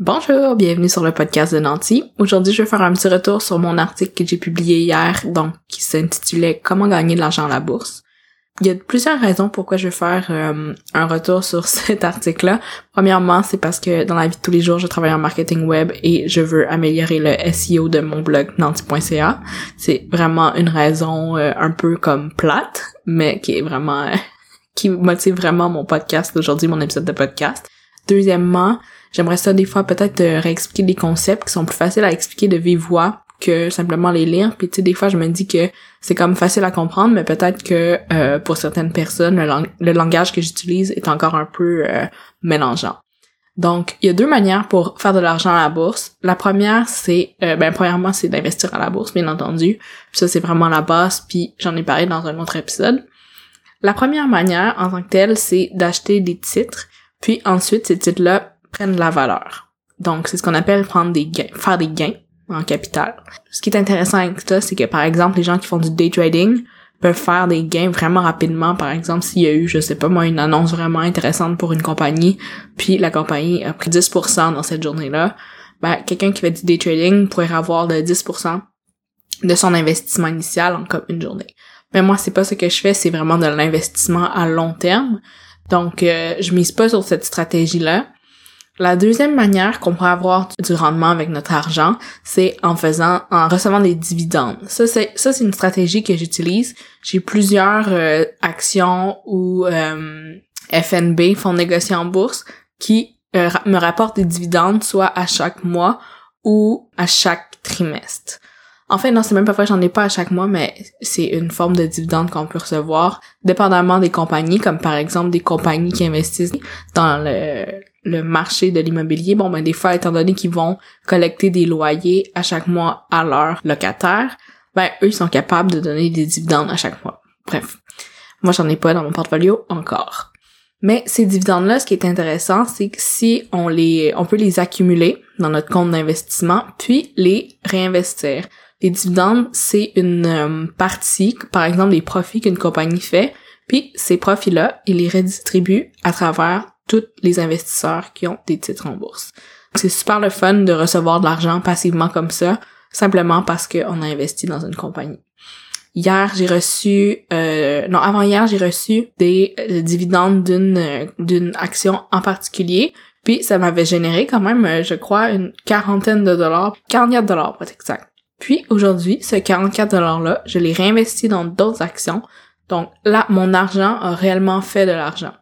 Bonjour, bienvenue sur le podcast de Nancy. Aujourd'hui, je vais faire un petit retour sur mon article que j'ai publié hier, donc qui s'intitulait Comment gagner de l'argent à la bourse. Il y a plusieurs raisons pourquoi je vais faire euh, un retour sur cet article-là. Premièrement, c'est parce que dans la vie de tous les jours, je travaille en marketing web et je veux améliorer le SEO de mon blog nancy.ca. C'est vraiment une raison euh, un peu comme plate, mais qui est vraiment qui motive vraiment mon podcast aujourd'hui, mon épisode de podcast. Deuxièmement, j'aimerais ça des fois peut-être euh, réexpliquer des concepts qui sont plus faciles à expliquer de vive voix que simplement les lire. Puis tu sais, des fois, je me dis que c'est comme facile à comprendre, mais peut-être que euh, pour certaines personnes, le, langage que j'utilise est encore un peu euh, mélangeant. Donc, il y a deux manières pour faire de l'argent à la bourse. La première, c'est, ben, premièrement, c'est d'investir à la bourse, bien entendu. Puis ça, c'est vraiment la base, puis j'en ai parlé dans un autre épisode. La première manière, en tant que telle, c'est d'acheter des titres, puis ensuite, ces titres-là prennent de la valeur. Donc, c'est ce qu'on appelle prendre des gains, faire des gains en capital. Ce qui est intéressant avec ça, c'est que par exemple, les gens qui font du day trading peuvent faire des gains vraiment rapidement. Par exemple, s'il y a eu, je sais pas moi, une annonce vraiment intéressante pour une compagnie, puis la compagnie a pris 10% dans cette journée-là, ben, quelqu'un qui fait du day trading pourrait avoir de 10% de son investissement initial en comme une journée. Mais moi, c'est pas ce que je fais, c'est vraiment de l'investissement à long terme. Donc, euh, je mise pas sur cette stratégie-là. La deuxième manière qu'on pourrait avoir du rendement avec notre argent, c'est en faisant, en recevant des dividendes. Ça, c'est, ça, c'est une stratégie que j'utilise. J'ai plusieurs euh, actions ou euh, FNB, fonds négociés en bourse, qui euh, me rapportent des dividendes soit à chaque mois ou à chaque trimestre. En fait, non, c'est même pas vrai, j'en ai pas à chaque mois, mais c'est une forme de dividende qu'on peut recevoir, dépendamment des compagnies, comme par exemple des compagnies qui investissent dans le, le marché de l'immobilier. Bon, ben des fois, étant donné qu'ils vont collecter des loyers à chaque mois à leurs locataires, ben eux, ils sont capables de donner des dividendes à chaque mois. Bref. Moi, j'en ai pas dans mon portfolio encore. Mais ces dividendes-là, ce qui est intéressant, c'est que si on les, on peut les accumuler dans notre compte d'investissement, puis les réinvestir. Les dividendes, c'est une euh, partie, par exemple, des profits qu'une compagnie fait, puis ces profits-là, ils les redistribuent à travers tous les investisseurs qui ont des titres en bourse. C'est super le fun de recevoir de l'argent passivement comme ça, simplement parce qu'on a investi dans une compagnie. Hier, j'ai reçu, euh, non, avant hier, j'ai reçu des euh, dividendes d'une d'une action en particulier, puis ça m'avait généré quand même, je crois, une quarantaine de dollars, 44 dollars pour être exact. Puis aujourd'hui, ce 44 $-là, je l'ai réinvesti dans d'autres actions. Donc là, mon argent a réellement fait de l'argent.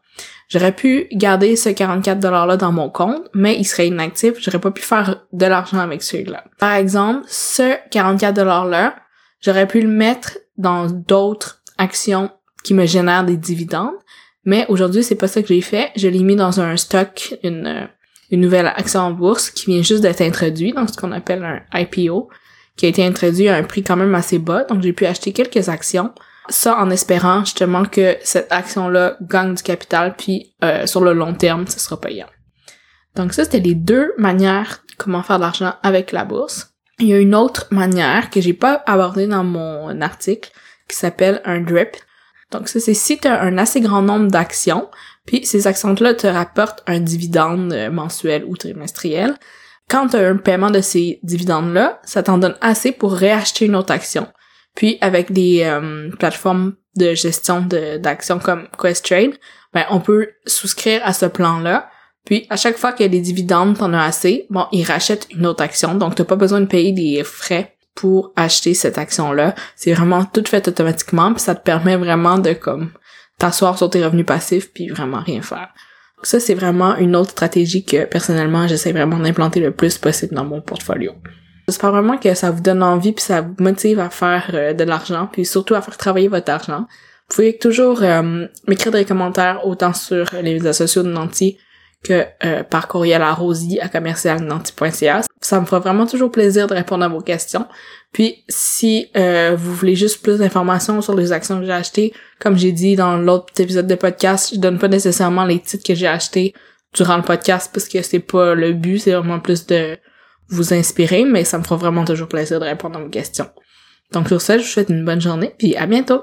J'aurais pu garder ce 44 $-là dans mon compte, mais il serait inactif, j'aurais pas pu faire de l'argent avec celui-là. Par exemple, ce 44 $-là, j'aurais pu le mettre dans d'autres actions qui me génèrent des dividendes, mais aujourd'hui, c'est pas ça que j'ai fait. Je l'ai mis dans un stock, une, une nouvelle action en bourse qui vient juste d'être introduite, dans ce qu'on appelle un IPO qui a été introduit à un prix quand même assez bas, donc j'ai pu acheter quelques actions. Ça en espérant justement que cette action-là gagne du capital, puis euh, sur le long terme, ce sera payant. Donc ça, c'était les deux manières comment faire de l'argent avec la bourse. Il y a une autre manière que j'ai pas abordée dans mon article qui s'appelle un drip. Donc ça, c'est si tu as un assez grand nombre d'actions, puis ces actions-là te rapportent un dividende euh, mensuel ou trimestriel, quand tu as un paiement de ces dividendes-là, ça t'en donne assez pour réacheter une autre action. Puis avec des euh, plateformes de gestion d'actions comme Questrade, ben on peut souscrire à ce plan-là. Puis à chaque fois qu'il y a des dividendes, t'en as assez, bon, ils rachètent une autre action. Donc t'as pas besoin de payer des frais pour acheter cette action-là. C'est vraiment tout fait automatiquement, puis ça te permet vraiment de comme t'asseoir sur tes revenus passifs puis vraiment rien faire. Ça, c'est vraiment une autre stratégie que personnellement, j'essaie vraiment d'implanter le plus possible dans mon portfolio. J'espère vraiment que ça vous donne envie puis ça vous motive à faire euh, de l'argent puis surtout à faire travailler votre argent. Vous pouvez toujours euh, m'écrire des commentaires autant sur les réseaux sociaux de Nanti que euh, par courriel à rosie à commercialnanti.ca. Ça me fera vraiment toujours plaisir de répondre à vos questions. Puis si euh, vous voulez juste plus d'informations sur les actions que j'ai achetées, comme j'ai dit dans l'autre épisode de podcast, je donne pas nécessairement les titres que j'ai achetés durant le podcast parce que c'est pas le but, c'est vraiment plus de vous inspirer, mais ça me fera vraiment toujours plaisir de répondre à vos questions. Donc sur ça, je vous souhaite une bonne journée, puis à bientôt!